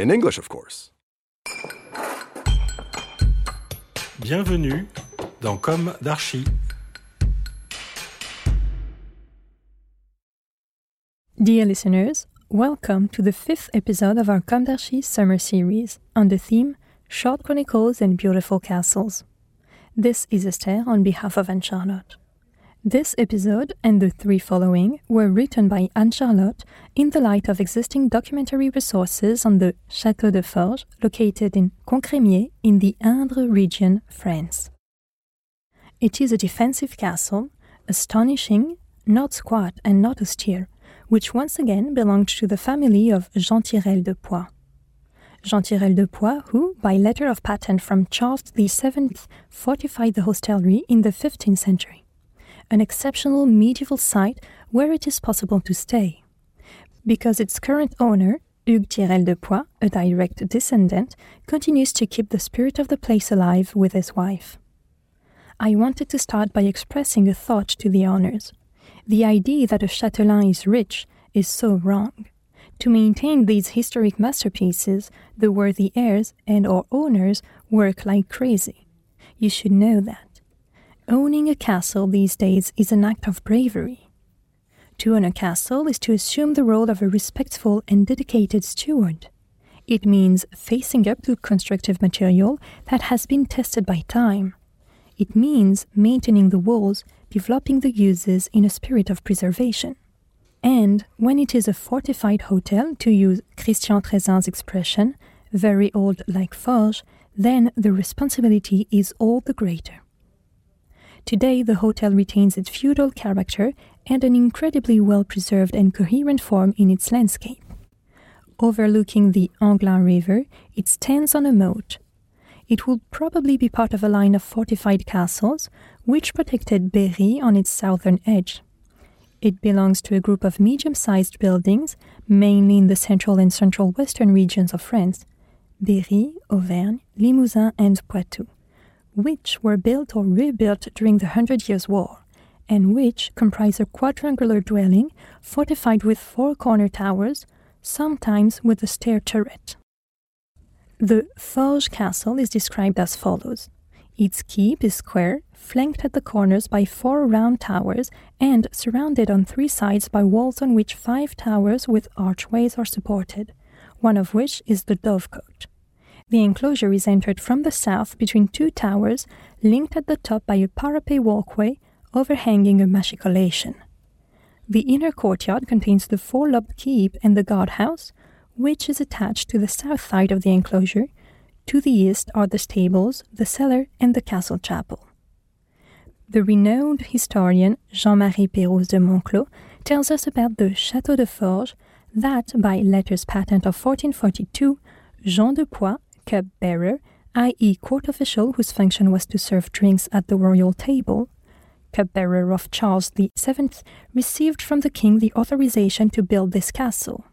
In English, of course. Bienvenue dans Comme d'Archi. Dear listeners, welcome to the fifth episode of our Comme d'Archi summer series on the theme Short Chronicles and Beautiful Castles. This is Esther on behalf of Anne Charlotte. This episode and the three following were written by Anne Charlotte in the light of existing documentary resources on the Château de Forges located in Concrémier in the Indre region, France. It is a defensive castle, astonishing, not squat and not austere, which once again belonged to the family of Jean Tirel de Poix. Jean Tirel de Poix, who, by letter of patent from Charles VII, fortified the hostelry in the 15th century, an exceptional medieval site where it is possible to stay. Because its current owner, Hugues Tirel de Poix, a direct descendant, continues to keep the spirit of the place alive with his wife. I wanted to start by expressing a thought to the owners. The idea that a châtelain is rich is so wrong. To maintain these historic masterpieces, the worthy heirs and or owners work like crazy. You should know that. Owning a castle these days is an act of bravery. To own a castle is to assume the role of a respectful and dedicated steward. It means facing up to constructive material that has been tested by time. It means maintaining the walls, developing the uses in a spirit of preservation. And when it is a fortified hotel, to use Christian Trézin's expression, very old like Forges, then the responsibility is all the greater. Today, the hotel retains its feudal character and an incredibly well preserved and coherent form in its landscape. Overlooking the Anglin River, it stands on a moat. It would probably be part of a line of fortified castles which protected Berry on its southern edge. It belongs to a group of medium sized buildings, mainly in the central and central western regions of France Berry, Auvergne, Limousin, and Poitou, which were built or rebuilt during the Hundred Years' War, and which comprise a quadrangular dwelling fortified with four corner towers, sometimes with a stair turret. The Forges Castle is described as follows. Its keep is square, flanked at the corners by four round towers, and surrounded on three sides by walls on which five towers with archways are supported, one of which is the dovecote. The enclosure is entered from the south between two towers, linked at the top by a parapet walkway overhanging a machicolation. The inner courtyard contains the four lobed keep and the guardhouse, which is attached to the south side of the enclosure. To the east are the stables, the cellar, and the castle chapel. The renowned historian Jean Marie Pérouse de Montclos tells us about the Château de Forges that, by letters patent of 1442, Jean de Poix, cupbearer, i.e., court official whose function was to serve drinks at the royal table, cupbearer of Charles VII, received from the king the authorization to build this castle.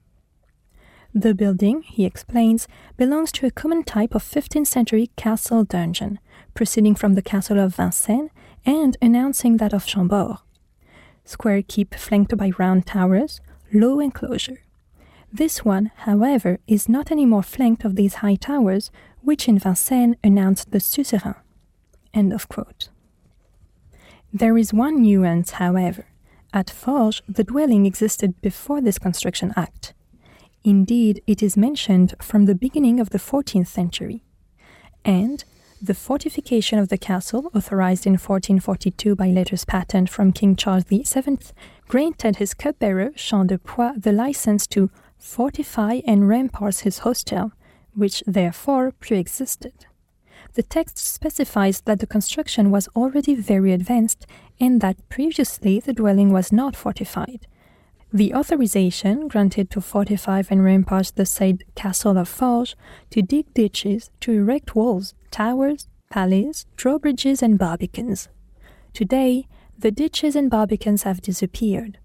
The building, he explains, belongs to a common type of 15th century castle dungeon, proceeding from the castle of Vincennes and announcing that of Chambord. Square keep flanked by round towers, low enclosure. This one, however, is not any more flanked of these high towers, which in Vincennes announced the suzerain. End of quote. There is one nuance, however. At Forges, the dwelling existed before this construction act. Indeed, it is mentioned from the beginning of the 14th century. And the fortification of the castle, authorized in 1442 by letters patent from King Charles VII, granted his cupbearer, Jean de Poix, the license to fortify and rampart his hostel, which therefore pre-existed. The text specifies that the construction was already very advanced and that previously the dwelling was not fortified. the authorization granted to fortify and rampart the said castle of Forges to dig ditches, to erect walls, towers, palais, drawbridges, and barbicans. Today, the ditches and barbicans have disappeared.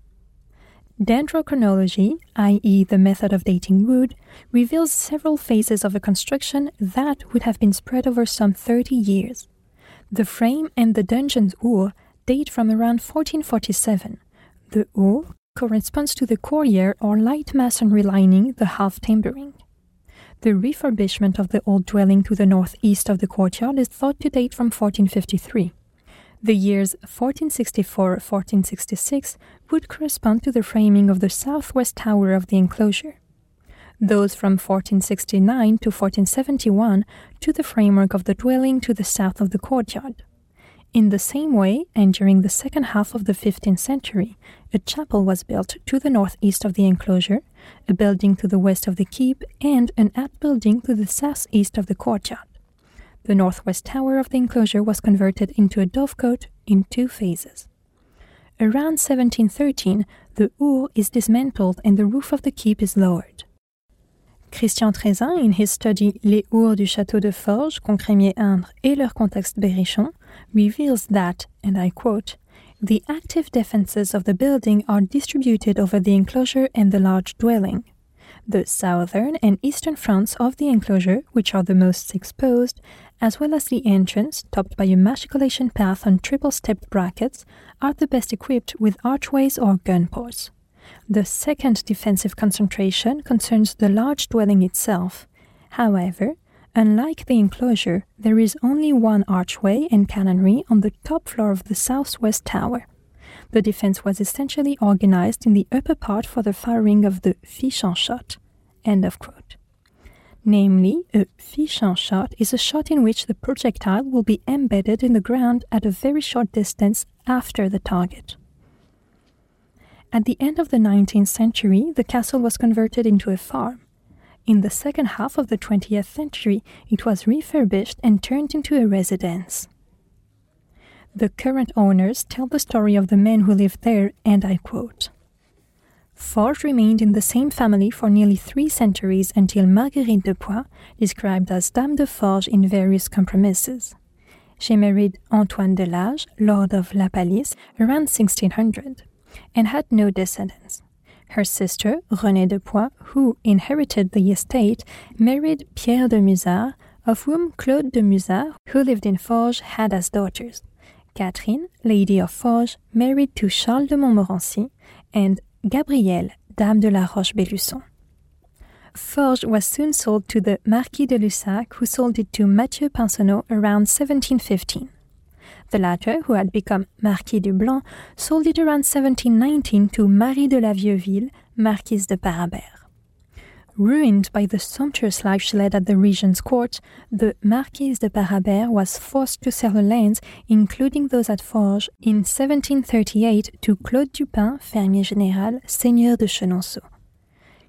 Dendrochronology, i.e., the method of dating wood, reveals several phases of a construction that would have been spread over some 30 years. The frame and the dungeon's hourd date from around 1447. The hourd corresponds to the courtier or light masonry lining the half timbering. The refurbishment of the old dwelling to the northeast of the courtyard is thought to date from 1453. The years 1464 1466 would correspond to the framing of the southwest tower of the enclosure. Those from 1469 to 1471 to the framework of the dwelling to the south of the courtyard. In the same way, and during the second half of the 15th century, a chapel was built to the northeast of the enclosure, a building to the west of the keep, and an outbuilding to the southeast of the courtyard. The northwest tower of the enclosure was converted into a dovecote in two phases. Around 1713, the hourd is dismantled and the roof of the keep is lowered. Christian Trézin, in his study Les Hourds du Château de Forges, Concrémier-Indre et leur contexte berrichon, reveals that, and I quote, the active defenses of the building are distributed over the enclosure and the large dwelling. The southern and eastern fronts of the enclosure, which are the most exposed, as well as the entrance, topped by a machicolation path on triple stepped brackets, are the best equipped with archways or gun ports. The second defensive concentration concerns the large dwelling itself. However, unlike the enclosure, there is only one archway and cannonry on the top floor of the southwest tower. The defense was essentially organized in the upper part for the firing of the Fichant shot. End of quote. Namely, a Fichant shot is a shot in which the projectile will be embedded in the ground at a very short distance after the target. At the end of the 19th century, the castle was converted into a farm. In the second half of the 20th century, it was refurbished and turned into a residence. The current owners tell the story of the men who lived there, and I quote Forges remained in the same family for nearly three centuries until Marguerite de Poix, described as Dame de Forges in various compromises. She married Antoine de Lage, Lord of La Palisse, around 1600 and had no descendants. Her sister, Renée de Poix, who inherited the estate, married Pierre de Musard, of whom Claude de Musard, who lived in Forges, had as daughters. Catherine, Lady of Forges, married to Charles de Montmorency, and Gabrielle, Dame de la Roche-Bellusson. Forges was soon sold to the Marquis de Lussac, who sold it to Mathieu Pinsonneau around 1715. The latter, who had become Marquis du Blanc, sold it around 1719 to Marie de la Vieuville, Marquise de Parabère. Ruined by the sumptuous life she led at the regent's court, the Marquise de Parabère was forced to sell her lands, including those at Forges, in 1738 to Claude Dupin, fermier général, seigneur de Chenonceau.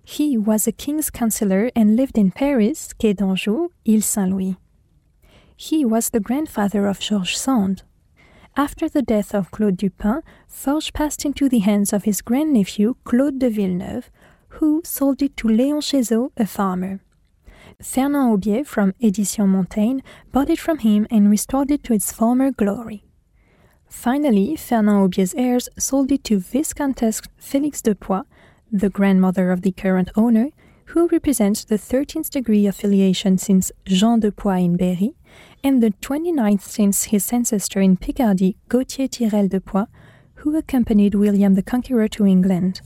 He was a king's counselor and lived in Paris, Quai d'Anjou, Ile Saint-Louis. He was the grandfather of George Sand, after the death of Claude Dupin, Forges passed into the hands of his grandnephew Claude de Villeneuve, who sold it to Léon Chezeaux, a farmer. Fernand Aubier from Éditions Montaigne bought it from him and restored it to its former glory. Finally, Fernand Aubier's heirs sold it to Viscountess Félix de Poix, the grandmother of the current owner, who represents the 13th degree of affiliation since Jean de Poix in Berry, and the 29th since his ancestor in Picardy, Gauthier Tirel de Poix, who accompanied William the Conqueror to England.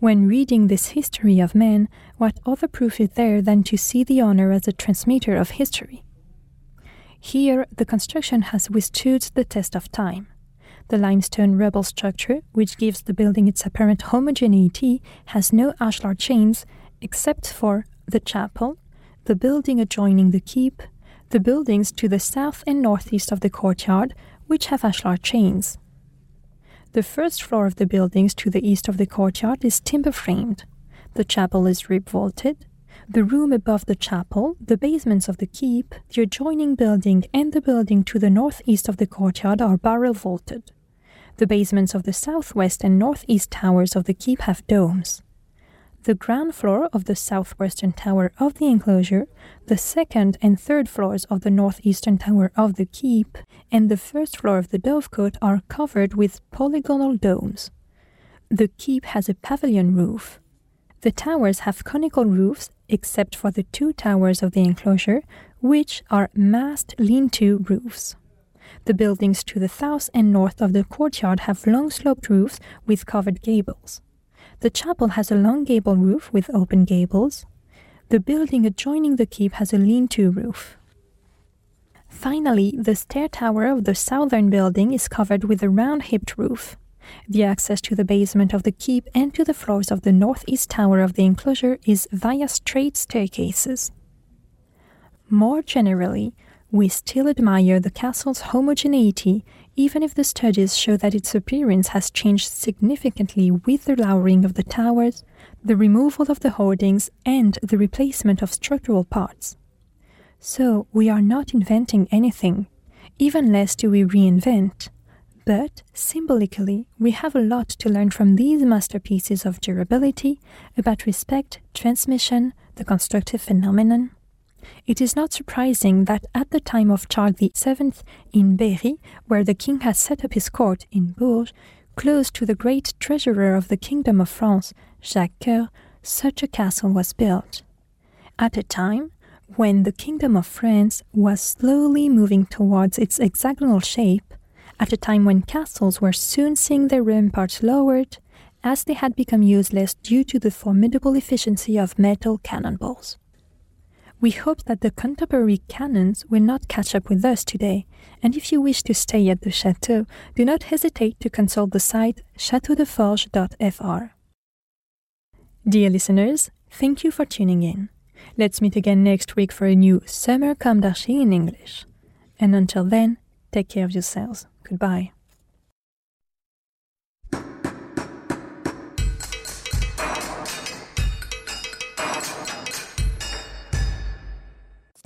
When reading this history of man, what other proof is there than to see the honor as a transmitter of history? Here, the construction has withstood the test of time. The limestone rubble structure, which gives the building its apparent homogeneity, has no ashlar chains except for the chapel, the building adjoining the keep, the buildings to the south and northeast of the courtyard, which have ashlar chains. The first floor of the buildings to the east of the courtyard is timber framed. The chapel is rib vaulted. The room above the chapel, the basements of the keep, the adjoining building, and the building to the northeast of the courtyard are barrel vaulted. The basements of the southwest and northeast towers of the keep have domes. The ground floor of the southwestern tower of the enclosure, the second and third floors of the northeastern tower of the keep, and the first floor of the dovecote are covered with polygonal domes. The keep has a pavilion roof. The towers have conical roofs, except for the two towers of the enclosure, which are massed lean to roofs. The buildings to the south and north of the courtyard have long sloped roofs with covered gables. The chapel has a long gable roof with open gables. The building adjoining the keep has a lean to roof. Finally, the stair tower of the southern building is covered with a round hipped roof. The access to the basement of the keep and to the floors of the northeast tower of the enclosure is via straight staircases. More generally, we still admire the castle's homogeneity, even if the studies show that its appearance has changed significantly with the lowering of the towers, the removal of the hoardings, and the replacement of structural parts. So, we are not inventing anything, even less do we reinvent. But, symbolically, we have a lot to learn from these masterpieces of durability about respect, transmission, the constructive phenomenon, it is not surprising that at the time of Charles VII in Berry, where the king had set up his court in Bourges, close to the great treasurer of the Kingdom of France, Jacques Coeur, such a castle was built. At a time when the Kingdom of France was slowly moving towards its hexagonal shape, at a time when castles were soon seeing their ramparts lowered, as they had become useless due to the formidable efficiency of metal cannonballs. We hope that the contemporary canons will not catch up with us today, and if you wish to stay at the chateau, do not hesitate to consult the site chateaudeforge.fr. Dear listeners, thank you for tuning in. Let's meet again next week for a new Summer Comme d'Archi in English. And until then, take care of yourselves. Goodbye.